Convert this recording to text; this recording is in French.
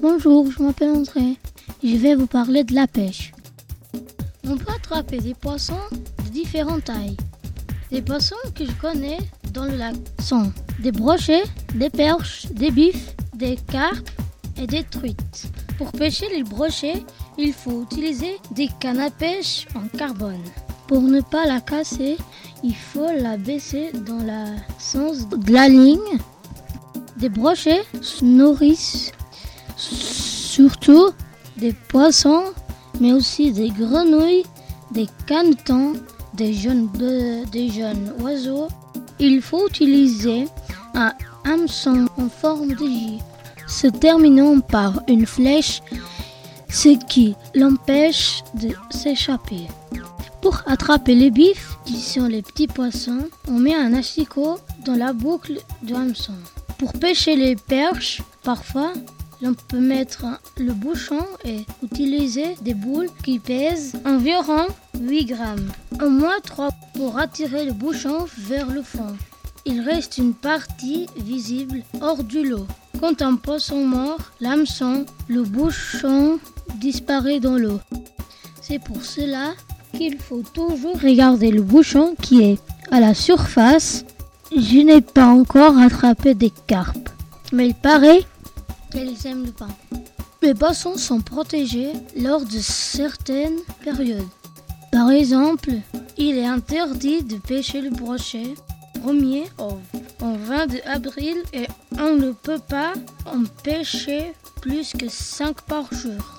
Bonjour, je m'appelle André. Je vais vous parler de la pêche. On peut attraper des poissons de différentes tailles. Les poissons que je connais dans le lac sont des brochets, des perches, des bifs, des carpes et des truites. Pour pêcher les brochets, il faut utiliser des cannes à pêche en carbone. Pour ne pas la casser, il faut la baisser dans le sens de la ligne. Des brochets se nourrissent surtout des poissons, mais aussi des grenouilles, des canetons, des jeunes, des jeunes oiseaux. Il faut utiliser un hameçon en forme de J, se terminant par une flèche, ce qui l'empêche de s'échapper. Pour attraper les bifs, qui sont les petits poissons, on met un asticot dans la boucle du hameçon. Pour pêcher les perches, parfois, on peut mettre le bouchon et utiliser des boules qui pèsent environ 8 grammes. Au moins 3 pour attirer le bouchon vers le fond. Il reste une partie visible hors du lot. Quand un poisson mort, l'hameçon, le bouchon disparaît dans l'eau. C'est pour cela qu'il faut toujours regarder le bouchon qui est à la surface. Je n'ai pas encore attrapé des carpes, mais il paraît aiment le pain. Les poissons sont protégés lors de certaines périodes. Par exemple, il est interdit de pêcher le brochet 1er au, 22 avril et on ne peut pas en pêcher plus que 5 par jour.